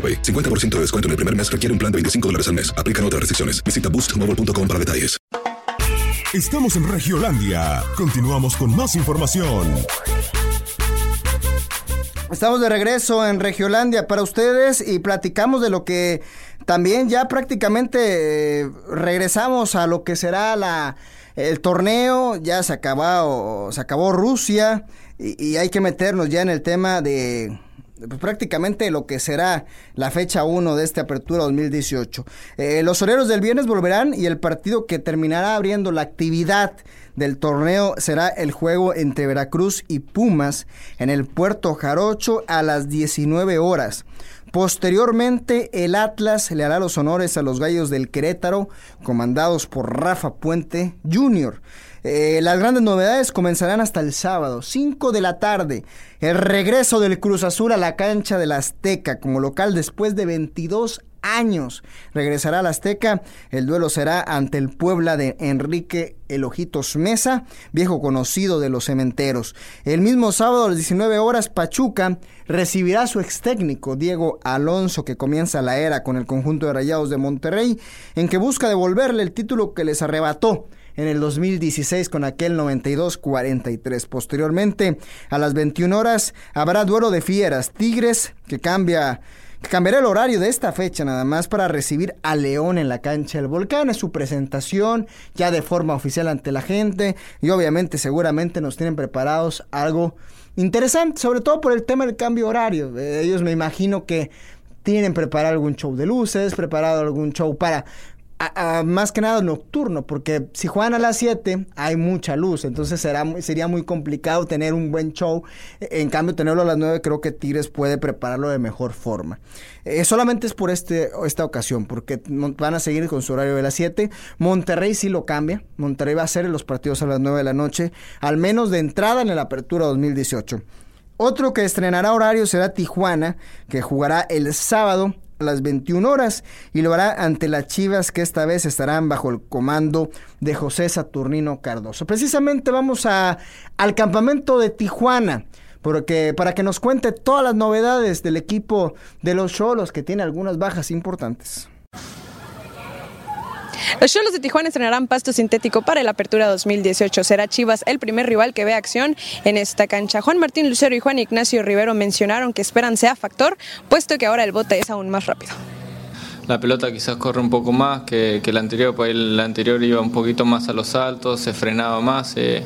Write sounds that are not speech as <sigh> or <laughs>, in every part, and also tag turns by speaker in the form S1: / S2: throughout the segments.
S1: AroPay. 50% de descuento en el primer mes requiere un plan de 25 dólares al mes. Aplican otras restricciones. Visita boostmobile.com para detalles.
S2: Estamos en Regiolandia. Continuamos con más información.
S3: Estamos de regreso en Regiolandia para ustedes y platicamos de lo que también ya prácticamente eh, regresamos a lo que será la el torneo, ya se acabó, se acabó Rusia y, y hay que meternos ya en el tema de pues, prácticamente lo que será la fecha 1 de esta apertura 2018. Eh, los soleros del viernes volverán y el partido que terminará abriendo la actividad del torneo será el juego entre Veracruz y Pumas en el Puerto Jarocho a las 19 horas. Posteriormente, el Atlas le hará los honores a los gallos del Querétaro, comandados por Rafa Puente Jr. Eh, las grandes novedades comenzarán hasta el sábado, 5 de la tarde. El regreso del Cruz Azul a la cancha de la Azteca como local después de 22 años. Regresará a la Azteca. El duelo será ante el Puebla de Enrique Elojitos Mesa, viejo conocido de los cementeros. El mismo sábado a las 19 horas, Pachuca recibirá a su ex técnico Diego Alonso, que comienza la era con el conjunto de Rayados de Monterrey, en que busca devolverle el título que les arrebató en el 2016 con aquel 92-43. Posteriormente, a las 21 horas, habrá duelo de fieras. Tigres, que cambia cambiará el horario de esta fecha nada más para recibir a León en la cancha del Volcán. Es su presentación ya de forma oficial ante la gente y obviamente seguramente nos tienen preparados algo interesante, sobre todo por el tema del cambio horario. Eh, ellos me imagino que tienen preparado algún show de luces, preparado algún show para más que nada nocturno, porque si juegan a las 7 hay mucha luz, entonces será, sería muy complicado tener un buen show. En cambio, tenerlo a las 9 creo que Tigres puede prepararlo de mejor forma. Eh, solamente es por este, esta ocasión, porque van a seguir con su horario de las 7. Monterrey sí lo cambia. Monterrey va a hacer los partidos a las 9 de la noche, al menos de entrada en la apertura 2018. Otro que estrenará horario será Tijuana, que jugará el sábado a las 21 horas y lo hará ante las Chivas que esta vez estarán bajo el comando de José Saturnino Cardoso. Precisamente vamos a, al campamento de Tijuana porque para que nos cuente todas las novedades del equipo de los Cholos que tiene algunas bajas importantes.
S4: Los Cholos de Tijuana estrenarán pasto sintético para la apertura 2018. Será Chivas el primer rival que ve acción en esta cancha. Juan Martín Lucero y Juan Ignacio Rivero mencionaron que esperan sea factor, puesto que ahora el bote es aún más rápido.
S5: La pelota quizás corre un poco más que, el anterior, pues el anterior iba un poquito más a los saltos, se frenaba más. Eh,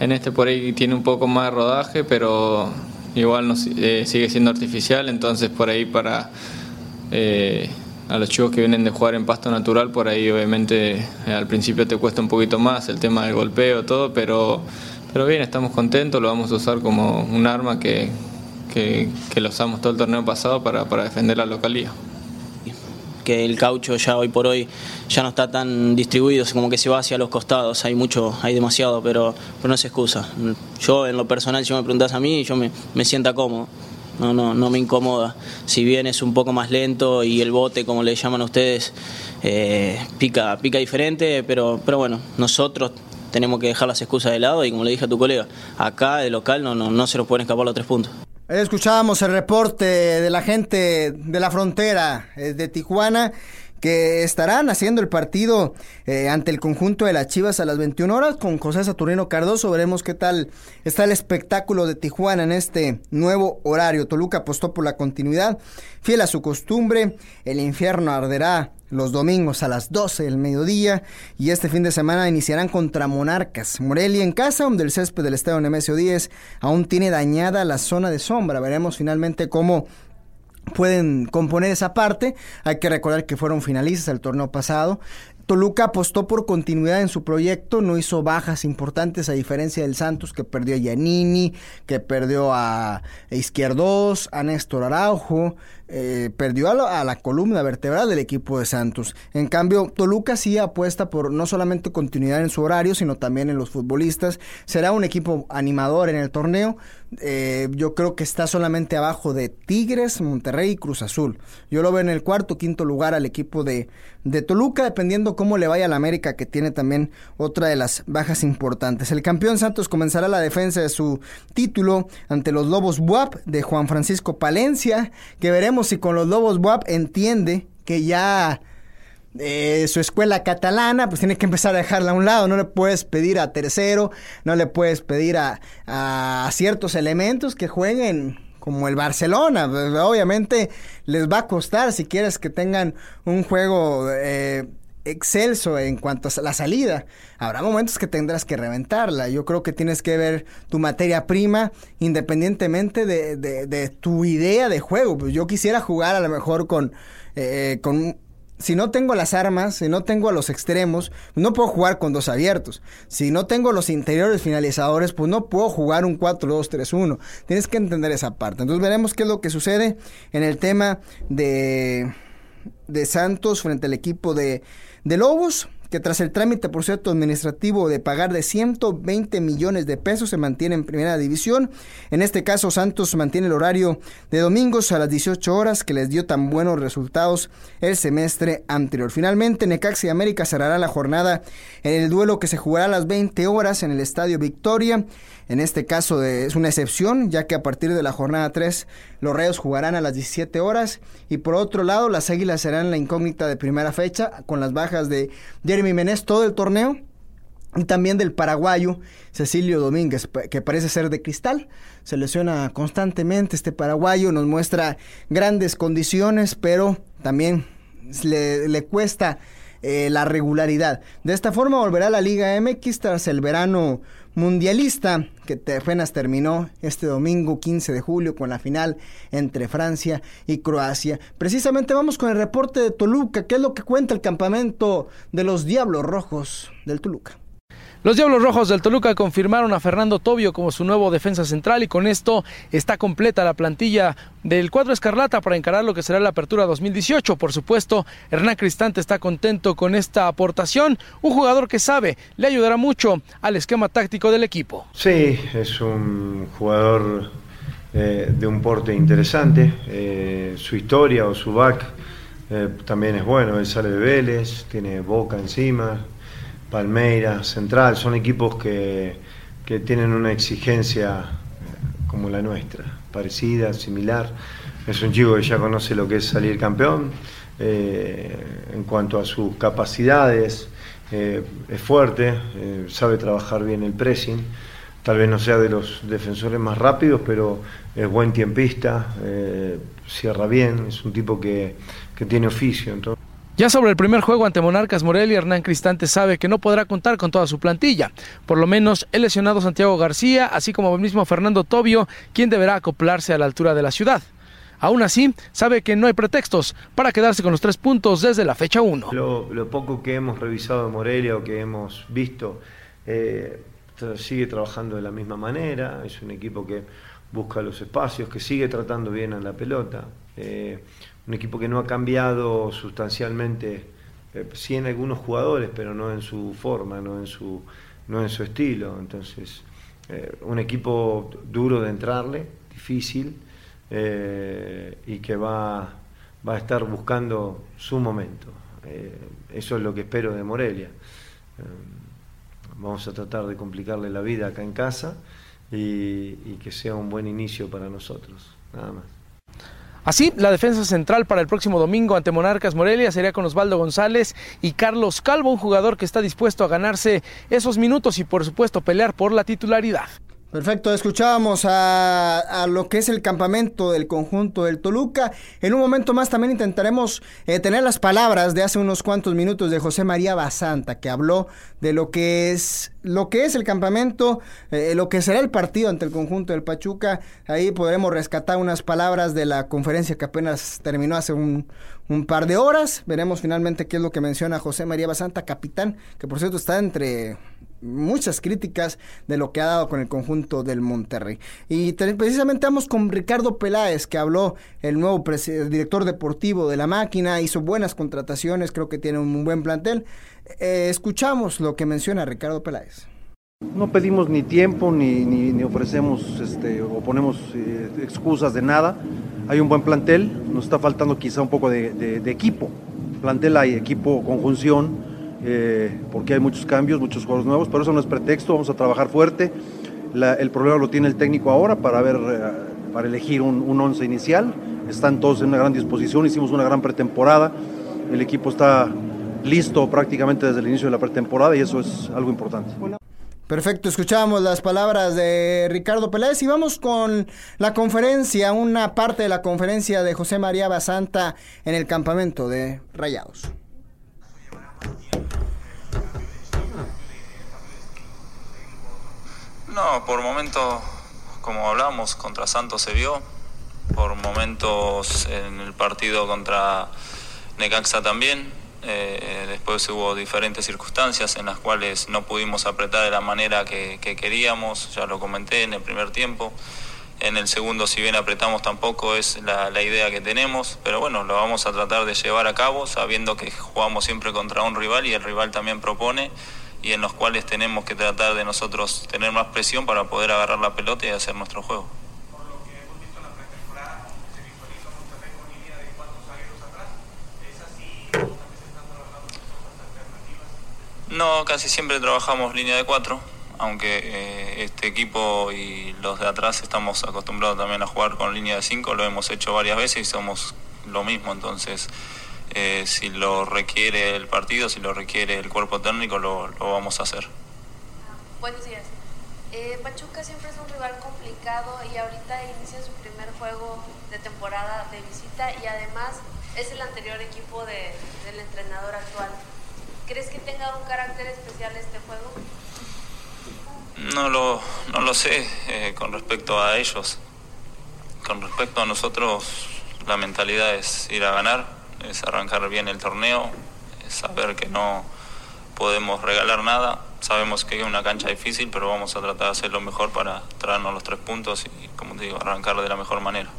S5: en este por ahí tiene un poco más de rodaje, pero igual eh, sigue siendo artificial, entonces por ahí para... Eh, a los chicos que vienen de jugar en pasto natural, por ahí obviamente eh, al principio te cuesta un poquito más el tema del golpeo, todo, pero, pero bien, estamos contentos, lo vamos a usar como un arma que, que, lo usamos todo el torneo pasado para, para defender la localía
S6: que el caucho ya hoy por hoy ya no está tan distribuido, como que se va hacia los costados, hay mucho, hay demasiado, pero, pero no se excusa. Yo en lo personal, si me preguntas a mí, yo me, me sienta cómodo no, no, no me incomoda. Si bien es un poco más lento y el bote, como le llaman a ustedes, eh, pica, pica diferente, pero, pero bueno, nosotros tenemos que dejar las excusas de lado y como le dije a tu colega, acá de local no, no, no se nos pueden escapar los tres puntos.
S3: Escuchábamos el reporte de la gente de la frontera eh, de Tijuana que estarán haciendo el partido eh, ante el conjunto de las Chivas a las 21 horas con José Saturnino Cardoso. Veremos qué tal está el espectáculo de Tijuana en este nuevo horario. Toluca apostó por la continuidad, fiel a su costumbre. El infierno arderá los domingos a las 12 del mediodía y este fin de semana iniciarán contra Monarcas. Morelia en casa, donde el césped del estadio Nemesio 10 aún tiene dañada la zona de sombra. Veremos finalmente cómo pueden componer esa parte. Hay que recordar que fueron finalistas el torneo pasado. Toluca apostó por continuidad en su proyecto, no hizo bajas importantes a diferencia del Santos que perdió a Giannini, que perdió a Izquierdos, a Néstor Araujo, eh, perdió a la, columna vertebral del equipo de Santos. En cambio, Toluca sí apuesta por no solamente continuidad en su horario, sino también en los futbolistas. Será un equipo animador en el torneo. Eh, yo creo que está solamente abajo de Tigres, Monterrey y Cruz Azul. Yo lo veo en el cuarto, quinto lugar al equipo de, de Toluca, dependiendo cómo le vaya a la América, que tiene también otra de las bajas importantes. El campeón Santos comenzará la defensa de su título ante los Lobos Buap de Juan Francisco Palencia, que veremos si con los Lobos Buap entiende que ya eh, su escuela catalana, pues tiene que empezar a dejarla a un lado. No le puedes pedir a tercero, no le puedes pedir a, a ciertos elementos que jueguen como el Barcelona. Obviamente les va a costar si quieres que tengan un juego eh, excelso en cuanto a la salida. Habrá momentos que tendrás que reventarla. Yo creo que tienes que ver tu materia prima independientemente de, de, tu idea de juego. Pues yo quisiera jugar a lo mejor con, eh, con si no tengo las armas, si no tengo a los extremos, no puedo jugar con dos abiertos. Si no tengo los interiores finalizadores, pues no puedo jugar un 4-2-3-1. Tienes que entender esa parte. Entonces veremos qué es lo que sucede en el tema de, de Santos frente al equipo de, de Lobos que tras el trámite por cierto administrativo de pagar de 120 millones de pesos se mantiene en primera división. En este caso Santos mantiene el horario de domingos a las 18 horas que les dio tan buenos resultados el semestre anterior. Finalmente Necaxa y América cerrará la jornada en el duelo que se jugará a las 20 horas en el Estadio Victoria. En este caso es una excepción, ya que a partir de la jornada 3 los Reyes jugarán a las 17 horas y por otro lado las Águilas serán la incógnita de primera fecha con las bajas de Jeremy Menez todo el torneo y también del paraguayo Cecilio Domínguez, que parece ser de cristal. Se lesiona constantemente este paraguayo, nos muestra grandes condiciones, pero también le, cuesta eh, la regularidad. De esta forma volverá a la Liga MX tras el verano mundialista que apenas terminó este domingo 15 de julio con la final entre Francia y Croacia. Precisamente vamos con el reporte de Toluca, que es lo que cuenta el campamento de los Diablos Rojos del Toluca.
S7: Los Diablos Rojos del Toluca confirmaron a Fernando Tobio como su nuevo defensa central y con esto está completa la plantilla del cuadro escarlata para encarar lo que será la apertura 2018. Por supuesto, Hernán Cristante está contento con esta aportación, un jugador que sabe le ayudará mucho al esquema táctico del equipo.
S8: Sí, es un jugador eh, de un porte interesante, eh, su historia o su back eh, también es bueno, él sale de Vélez, tiene boca encima, Palmeiras, Central, son equipos que, tienen una exigencia eh, como la nuestra, parecida, similar. Es un chico que ya conoce lo que es salir campeón. Eh, en cuanto a sus capacidades, eh, es fuerte, sabe trabajar bien el pressing. Tal vez no sea de los defensores más rápidos, pero es buen tiempista, cierra bien, es un tipo que, que tiene oficio. Entonces,
S7: ya sobre el primer juego ante Monarcas Morelia, Hernán Cristante sabe que no podrá contar con toda su plantilla. Por lo menos el lesionado Santiago García, así como el mismo Fernando Tobio, quien deberá acoplarse a la altura de la ciudad. Aún así, sabe que no hay pretextos para quedarse con los tres puntos desde la fecha 1.
S8: Lo, poco que hemos revisado de Morelia o que hemos visto, eh, sigue trabajando de la misma manera, es un equipo que busca los espacios, que sigue tratando bien a la pelota, eh, un equipo que no ha cambiado sustancialmente, eh, sí en algunos jugadores, pero no en su forma, no en su, no en su estilo, entonces un equipo duro de entrarle, difícil, eh, y que va, va, a estar buscando su momento. Eh, eso es lo que espero de Morelia. Eh, vamos a tratar de complicarle la vida acá en casa y que sea un buen inicio para nosotros, nada más.
S7: Así, la defensa central para el próximo domingo ante Monarcas Morelia sería con Osvaldo González y Carlos Calvo, un jugador que está dispuesto a ganarse esos minutos y por supuesto pelear por la titularidad.
S3: Perfecto, escuchábamos a, lo que es el campamento del conjunto del Toluca. En un momento más también intentaremos eh, tener las palabras de hace unos cuantos minutos de José María Basanta, que habló de lo que es lo que es el campamento, eh, lo que será el partido ante el conjunto del Pachuca. Ahí podremos rescatar unas palabras de la conferencia que apenas terminó hace un, un par de horas. Veremos finalmente qué es lo que menciona José María Basanta, capitán, que por cierto está entre muchas críticas de lo que ha dado con el conjunto del Monterrey. Y precisamente vamos con Ricardo Peláez, que habló el nuevo director deportivo de la máquina, hizo buenas contrataciones, creo que tiene un buen plantel. Eh, escuchamos lo que menciona Ricardo Peláez.
S9: No pedimos ni tiempo ni, ofrecemos este, o ponemos eh, excusas de nada. Hay un buen plantel, nos está faltando quizá un poco de, de equipo. Plantel hay equipo, conjunción, eh, porque hay muchos cambios, muchos juegos nuevos, pero eso no es pretexto, vamos a trabajar fuerte. el problema lo tiene el técnico ahora para, ver, eh, para elegir un, once inicial. Están todos en una gran disposición, hicimos una gran pretemporada, el equipo está listo prácticamente desde el inicio de la pretemporada y eso es algo importante.
S3: Perfecto, escuchamos las palabras de Ricardo Peláez y vamos con la conferencia, una parte de la conferencia de José María Basanta en el campamento de Rayados.
S10: No, por momentos, como hablamos, contra Santos se vio, por momentos en el partido contra Necaxa también. Eh, después hubo diferentes circunstancias en las cuales no pudimos apretar de la manera que, queríamos, ya lo comenté en el primer tiempo. En el segundo, si bien apretamos, tampoco es la, idea que tenemos, pero bueno, lo vamos a tratar de llevar a cabo sabiendo que jugamos siempre contra un rival y el rival también propone y en los cuales tenemos que tratar de nosotros tener más presión para poder agarrar la pelota y hacer nuestro juego. No, casi siempre trabajamos línea de cuatro, aunque eh, este equipo y los de atrás estamos acostumbrados también a jugar con línea de cinco, lo hemos hecho varias veces y somos lo mismo, entonces eh, si lo requiere el partido, si lo requiere el cuerpo técnico, lo, vamos a hacer.
S11: Buenos días. Eh, Pachuca siempre es un rival complicado y ahorita inicia su primer juego de temporada de visita y además es el anterior equipo del entrenador actual. ¿Crees que tenga un carácter especial este juego?
S10: No lo, no lo sé eh, con respecto a ellos. Con respecto a nosotros, la mentalidad es ir a ganar es arrancar bien el torneo, es saber que no podemos regalar nada. Sabemos que es una cancha difícil, pero vamos a tratar de hacer lo mejor para traernos los tres puntos y, como te digo, arrancar de la mejor manera.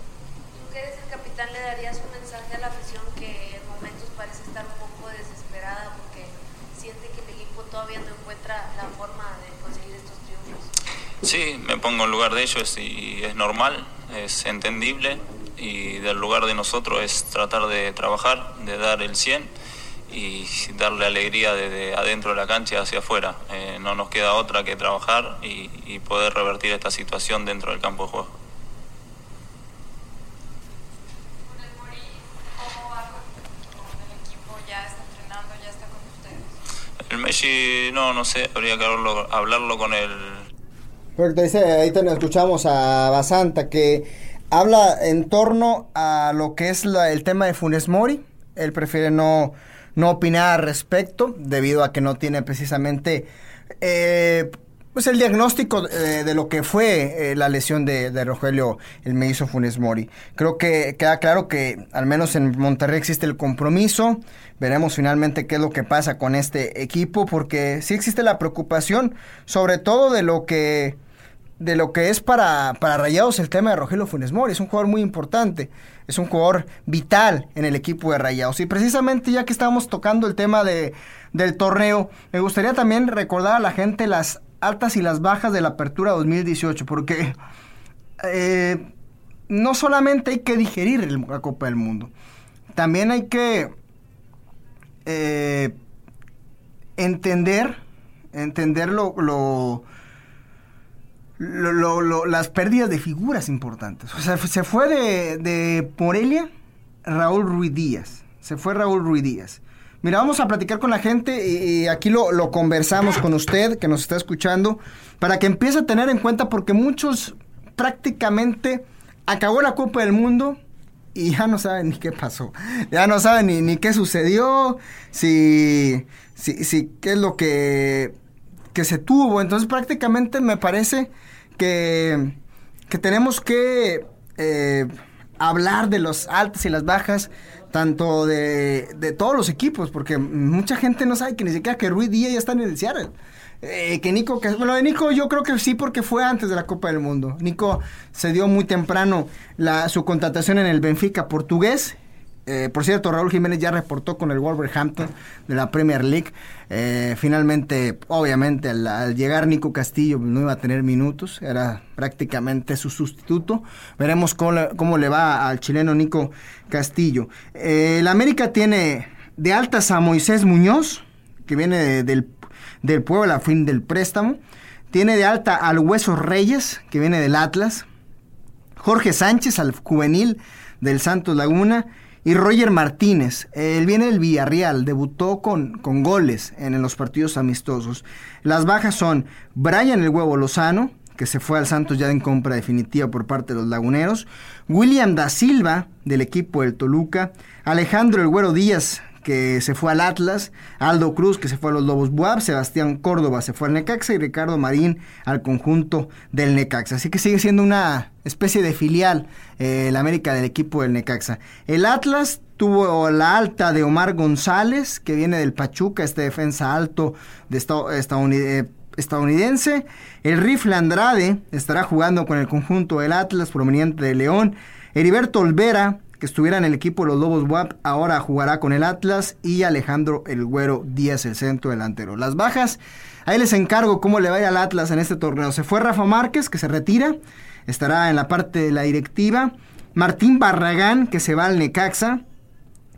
S11: Tú el capitán, ¿le darías un mensaje a la que en momentos parece estar un poco desesperada porque siente que el todavía no encuentra la forma de conseguir estos triunfos?
S10: Sí, me pongo en lugar de ellos y es normal, es entendible y del lugar de nosotros es tratar de trabajar, de dar el 100 y darle alegría desde adentro de la cancha hacia afuera. Eh, no nos queda otra que trabajar y, poder revertir esta situación dentro del campo de juego. El Messi, no, no sé, habría que hablarlo, hablarlo con el...
S3: dice, ahí te escuchamos a Basanta que habla en torno a lo que es el tema de Funes Mori. Él prefiere no, no opinar al respecto, debido a que no tiene precisamente eh, pues el diagnóstico eh, de lo que fue eh, la lesión de, Rogelio el me hizo Funes Mori. Creo que queda claro que al menos en Monterrey existe el compromiso. Veremos finalmente qué es lo que pasa con este equipo, porque sí existe la preocupación, sobre todo de lo que de lo que es para, para Rayados el tema de Rogelio Funes Mori. Es un jugador muy importante, es un jugador vital en el equipo de Rayados. Y precisamente ya que estamos tocando el tema de, del torneo, me gustaría también recordar a la gente las altas y las bajas de la apertura 2018, porque eh, no solamente hay que digerir la Copa del Mundo, también hay que eh, entender, entender lo, lo, las pérdidas de figuras importantes. O sea, se fue de, de Morelia Raúl Ruiz Díaz, se fue Raúl Ruiz Díaz. Mira, vamos a platicar con la gente y, aquí lo, lo, conversamos con usted que nos está escuchando para que empiece a tener en cuenta porque muchos prácticamente acabó la Copa del Mundo y ya no saben ni qué pasó, ya no saben ni, ni qué sucedió, si, si, si, qué es lo que, que se tuvo. Entonces prácticamente me parece que, que tenemos que eh, hablar de los altos y las bajas tanto de, de, todos los equipos, porque mucha gente no sabe que ni siquiera que Ruiz Díaz ya está en el Seattle. Eh, que Nico, que, bueno, de Nico yo creo que sí porque fue antes de la Copa del Mundo. Nico se dio muy temprano la, su contratación en el Benfica portugués eh, por cierto, Raúl Jiménez ya reportó con el Wolverhampton de la Premier League. Eh, finalmente, obviamente, al, llegar Nico Castillo no iba a tener minutos, era prácticamente su sustituto. Veremos cómo, le va al chileno Nico Castillo. Eh, el América tiene de altas a Moisés Muñoz, que viene del, del pueblo a fin del préstamo. Tiene de alta al Hueso Reyes, que viene del Atlas. Jorge Sánchez, al juvenil del Santos Laguna y Roger Martínez, él viene del Villarreal, debutó con, con goles en, los partidos amistosos. Las bajas son Brian el Huevo Lozano, que se fue al Santos ya en compra definitiva por parte de los laguneros, William da Silva, del equipo del Toluca, Alejandro el Güero Díaz, que se fue al Atlas, Aldo Cruz, que se fue a los Lobos Buab, Sebastián Córdoba se fue al Necaxa y Ricardo Marín al conjunto del Necaxa. Así que sigue siendo una especie de filial eh, el América del equipo del Necaxa. El Atlas tuvo la alta de Omar González, que viene del Pachuca, este defensa alto de eh, estadounidense. El Rifle Andrade estará jugando con el conjunto del Atlas, proveniente de León. Heriberto Olvera, que estuviera en el equipo de los Lobos WAP, ahora jugará con el Atlas y Alejandro El Güero Díaz, el centro delantero. Las bajas, ahí les encargo cómo le vaya al Atlas en este torneo. Se fue Rafa Márquez, que se retira, estará en la parte de la directiva. Martín Barragán, que se va al Necaxa.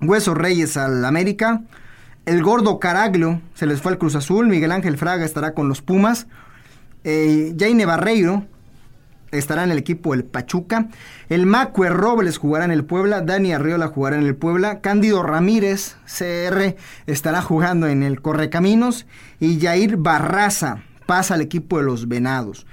S3: Hueso Reyes al América. El gordo Caraglio se les fue al Cruz Azul. Miguel Ángel Fraga estará con los Pumas. Eh, Jaine Barreiro estará en el equipo del Pachuca. El Macue Robles jugará en el Puebla. Dani Arriola jugará en el Puebla. Cándido Ramírez, CR, estará jugando en el Correcaminos. Y Jair Barraza pasa al equipo de los Venados.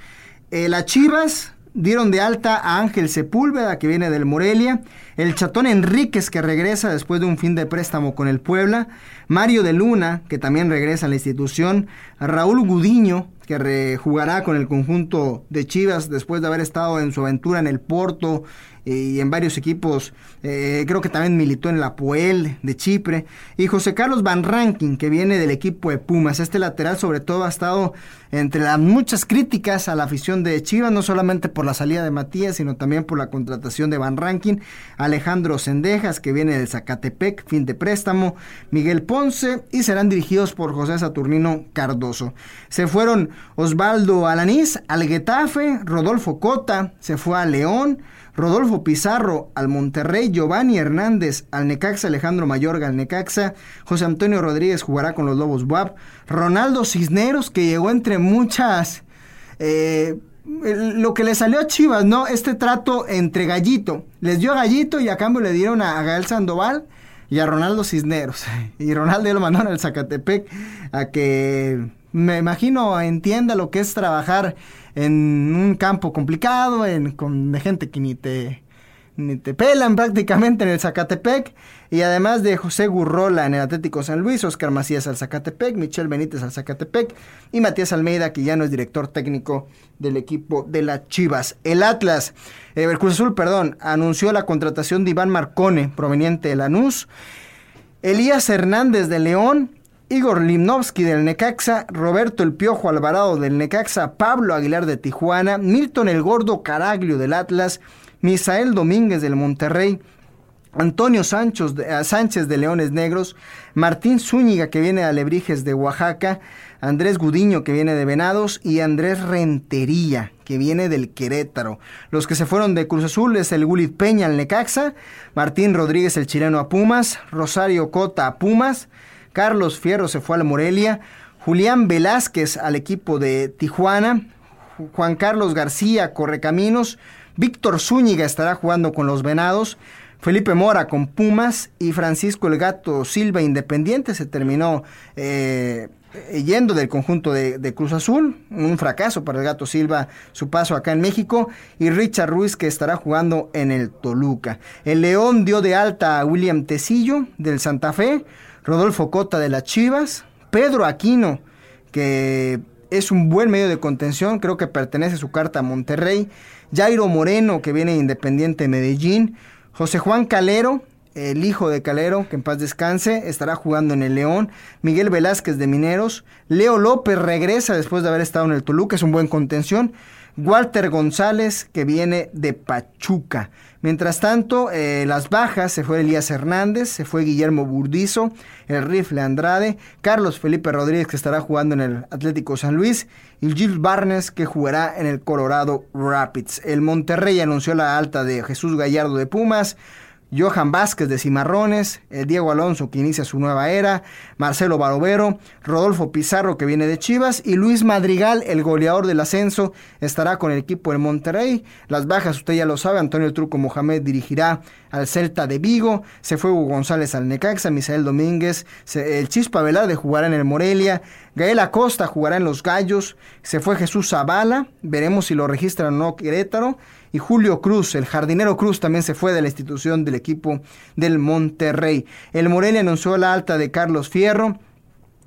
S3: Eh, las Chivas dieron de alta a Ángel Sepúlveda, que viene del Morelia. El Chatón Enríquez, que regresa después de un fin de préstamo con el Puebla. Mario de Luna, que también regresa a la institución. Raúl Gudiño, que rejugará con el conjunto de Chivas después de haber estado en su aventura en el Porto y en varios equipos, eh, creo que también militó en la Puel de Chipre, y José Carlos Van Rankin, que viene del equipo de Pumas. Este lateral sobre todo ha estado entre las muchas críticas a la afición de Chivas, no solamente por la salida de Matías, sino también por la contratación de Van Rankin, Alejandro Sendejas, que viene del Zacatepec, fin de préstamo, Miguel Ponce, y serán dirigidos por José Saturnino Cardoso. Se fueron Osvaldo Alanís al Getafe, Rodolfo Cota se fue a León, Rodolfo Pizarro al Monterrey, Giovanni Hernández al Necaxa, Alejandro Mayorga al Necaxa, José Antonio Rodríguez jugará con los Lobos WAP, Ronaldo Cisneros que llegó entre muchas... Eh, lo que le salió a Chivas, ¿no? Este trato entre Gallito. Les dio a Gallito y a cambio le dieron a, Gael Sandoval y a Ronaldo Cisneros. <laughs> Y Ronaldo ya lo mandaron al Zacatepec a que, me imagino, entienda lo que es trabajar en un campo complicado, en, con de gente que ni te, ni te pelan prácticamente en el Zacatepec. Y además de José Gurrola en el Atlético San Luis, Oscar Macías al Zacatepec, Michel Benítez al Zacatepec y Matías Almeida, que ya no es director técnico del equipo de las Chivas. El Atlas, eh, el Cruz Azul, perdón, anunció la contratación de Iván Marcone, proveniente de Lanús. Elías Hernández de León, Igor Limnovsky del Necaxa, Roberto El Piojo Alvarado del Necaxa, Pablo Aguilar de Tijuana, Milton El Gordo Caraglio del Atlas, Misael Domínguez del Monterrey, Antonio eh, Sánchez de Leones Negros, Martín Zúñiga que viene de Alebrijes de Oaxaca, Andrés Gudiño que viene de Venados y Andrés Rentería que viene del Querétaro. Los que se fueron de Cruz Azul es el Gulit Peña al Necaxa, Martín Rodríguez el chileno a Pumas, Rosario Cota a Pumas, Carlos Fierro se fue al Morelia, Julián Velázquez al equipo de Tijuana, Juan Carlos García Correcaminos, Víctor Zúñiga estará jugando con los Venados. Felipe Mora con Pumas y Francisco El Gato Silva Independiente se terminó eh, yendo del conjunto de, de, Cruz Azul, un fracaso para el Gato Silva su paso acá en México y Richard Ruiz que estará jugando en el Toluca. El León dio de alta a William Tecillo del Santa Fe, Rodolfo Cota de las Chivas, Pedro Aquino que es un buen medio de contención, creo que pertenece su carta a Monterrey Jairo Moreno, que viene Independiente de Medellín, José Juan Calero, el hijo de Calero, que en paz descanse, estará jugando en el León, Miguel Velázquez de Mineros, Leo López regresa después de haber estado en el Toluca, es un buen contención, Walter González, que viene de Pachuca. Mientras tanto, eh, las bajas, se fue Elías Hernández, se fue Guillermo Burdizo, el rifle Andrade, Carlos Felipe Rodríguez, que estará jugando en el Atlético San Luis, y Gil Barnes, que jugará en el Colorado Rapids. El Monterrey anunció la alta de Jesús Gallardo de Pumas, Johan Vázquez de Cimarrones, eh, Diego Alonso que inicia su nueva era, Marcelo Barovero, Rodolfo Pizarro que viene de Chivas y Luis Madrigal, el goleador del ascenso, estará con el equipo de Monterrey. Las bajas, usted ya lo sabe, Antonio Truco Mohamed dirigirá al Celta de Vigo, se fue Hugo González al Necaxa, Misael Domínguez, el Chispa Velarde jugará en el Morelia, Gael Acosta jugará en los Gallos, se fue Jesús Zavala, veremos si lo registran o no Querétaro, y Julio Cruz, el jardinero Cruz, también se fue de la institución del equipo del Monterrey. El Morelia anunció la alta de Carlos Fierro,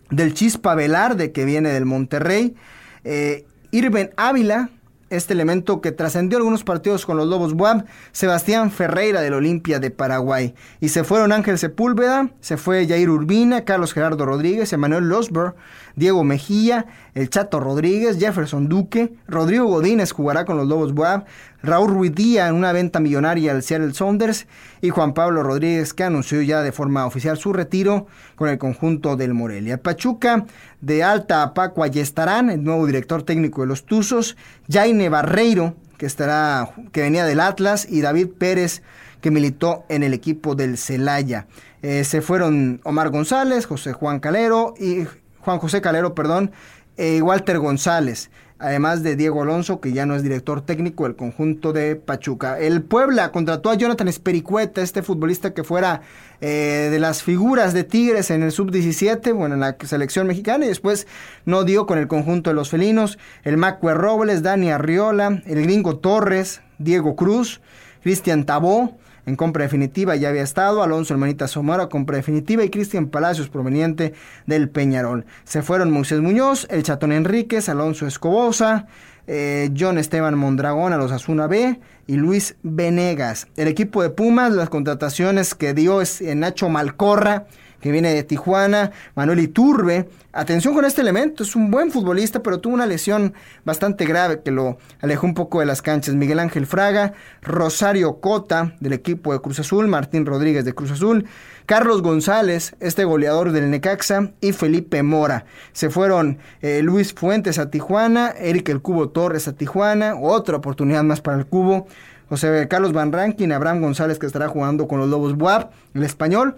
S3: del Chispa Velarde, que viene del Monterrey. Eh, Irben Ávila, este elemento que trascendió algunos partidos con los Lobos Buab, Sebastián Ferreira del Olimpia de Paraguay. Y se fueron Ángel Sepúlveda, se fue Jair Urbina, Carlos Gerardo Rodríguez, Emanuel Losber, Diego Mejía, el Chato Rodríguez, Jefferson Duque, Rodrigo Godínez jugará con los Lobos Buab, Raúl Ruiz Díaz en una venta millonaria al Seattle Saunders y Juan Pablo Rodríguez que anunció ya de forma oficial su retiro con el conjunto del Morelia. Pachuca de alta a Paco Ayestarán, el nuevo director técnico de los Tuzos, Jaime Barreiro que estará que venía del Atlas y David Pérez que militó en el equipo del Celaya. Eh, se fueron Omar González, José Juan Calero y Juan José Calero, perdón, eh, Walter González, además de Diego Alonso, que ya no es director técnico del conjunto de Pachuca. El Puebla contrató a Jonathan Espericueta, este futbolista que fuera eh, de las figuras de Tigres en el sub-17, bueno, en la selección mexicana, y después no dio con el conjunto de los felinos. El Macue Robles, Dani Arriola, el gringo Torres, Diego Cruz, Cristian Tabó, en compra definitiva ya había estado, Alonso Hermanita Somora compra definitiva y Cristian Palacios proveniente del Peñarol. Se fueron Moisés Muñoz, el Chatón Enríquez, Alonso Escobosa, eh, John Esteban Mondragón a los Azuna B y Luis Venegas. El equipo de Pumas, las contrataciones que dio es Nacho Malcorra, que viene de Tijuana, Manuel Iturbe. Atención con este elemento, es un buen futbolista, pero tuvo una lesión bastante grave que lo alejó un poco de las canchas. Miguel Ángel Fraga, Rosario Cota del equipo de Cruz Azul, Martín Rodríguez de Cruz Azul, Carlos González, este goleador del Necaxa, y Felipe Mora. Se fueron eh, Luis Fuentes a Tijuana, Eric El Cubo Torres a Tijuana, otra oportunidad más para el Cubo. José Carlos Van Rankin, Abraham González que estará jugando con los Lobos Buap, el español,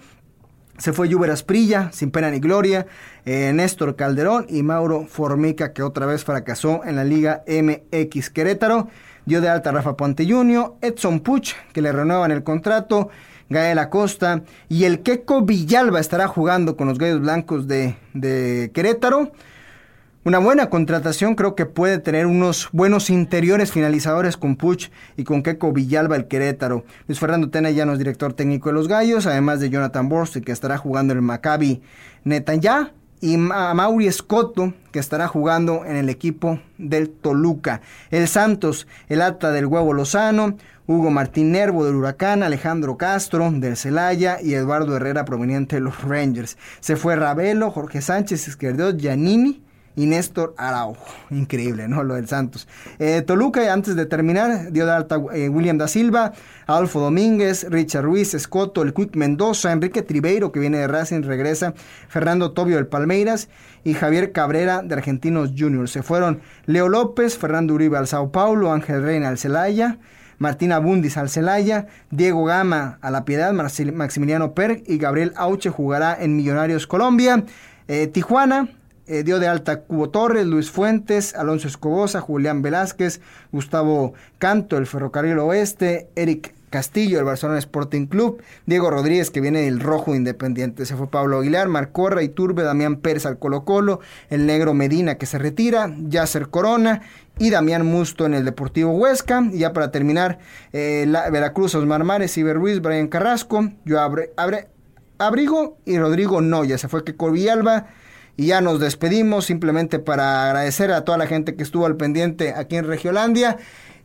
S3: se fue Lluver Asprilla, sin pena ni gloria, eh, Néstor Calderón y Mauro Formica, que otra vez fracasó en la Liga MX Querétaro. Dio de alta Rafa Ponte Jr., Edson Puch, que le renuevan el contrato, Gael Acosta y el Queco Villalba estará jugando con los Gallos Blancos de Querétaro. Una buena contratación, creo que puede tener unos buenos interiores finalizadores con Puch y con Keco Villalba el Querétaro. Luis Fernando Tena ya no es director técnico de los Gallos, además de Jonathan Borst que estará jugando en el Maccabi Netanya y a Mauri Escoto, que estará jugando en el equipo del Toluca. El Santos, el Alta del Huevo Lozano, Hugo Martín Nervo del Huracán, Alejandro Castro del Celaya y Eduardo Herrera proveniente de los Rangers. Se fue Ravelo, Jorge Sánchez, Izquierdo, Giannini y Néstor Araujo. Increíble, ¿no? Lo del Santos. Eh, Toluca, antes de terminar, dio de alta eh, William da Silva, Adolfo Domínguez, Richard Ruiz, Escoto, el Quick Mendoza, Enrique Tribeiro, que viene de Racing, regresa, Fernando Tobio del Palmeiras y Javier Cabrera de Argentinos Juniors. Se fueron Leo López, Fernando Uribe al Sao Paulo, Ángel Reina al Celaya. Martina Bundis al Celaya, Diego Gama a La Piedad, Maximiliano Perg y Gabriel Auche jugará en Millonarios Colombia. Eh, Tijuana, eh, dio de alta Cubo Torres, Luis Fuentes, Alonso Escobosa, Julián Velázquez, Gustavo Canto, el Ferrocarril Oeste, Eric Castillo, el Barcelona Sporting Club, Diego Rodríguez, que viene del Rojo Independiente, se fue Pablo Aguilar, Marcorra, Iturbe, Damián Pérez al Colo Colo, el Negro Medina que se retira, Yasser Corona y Damián Musto en el Deportivo Huesca. Y ya para terminar, eh, Veracruz, Osmar Mares, Iber Ruiz, Brian Carrasco, yo abre, abre, Abrigo y Rodrigo Noya, se fue que Villalba y ya nos despedimos simplemente para agradecer a toda la gente que estuvo al pendiente aquí en Regiolandia.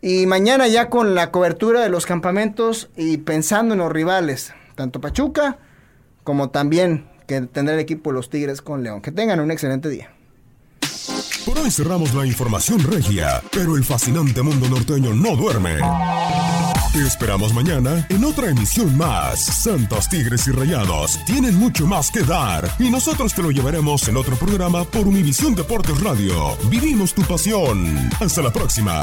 S3: Y mañana ya con la cobertura de los campamentos y pensando en los rivales, tanto Pachuca como también que tendrá el equipo de los Tigres con León. Que tengan un excelente día.
S2: Por hoy cerramos la información regia, pero el fascinante mundo norteño no duerme. Te esperamos mañana en otra emisión más. Santos Tigres y Rayados tienen mucho más que dar y nosotros te lo llevaremos en otro programa por Univisión Deportes Radio. Vivimos tu pasión. Hasta la próxima.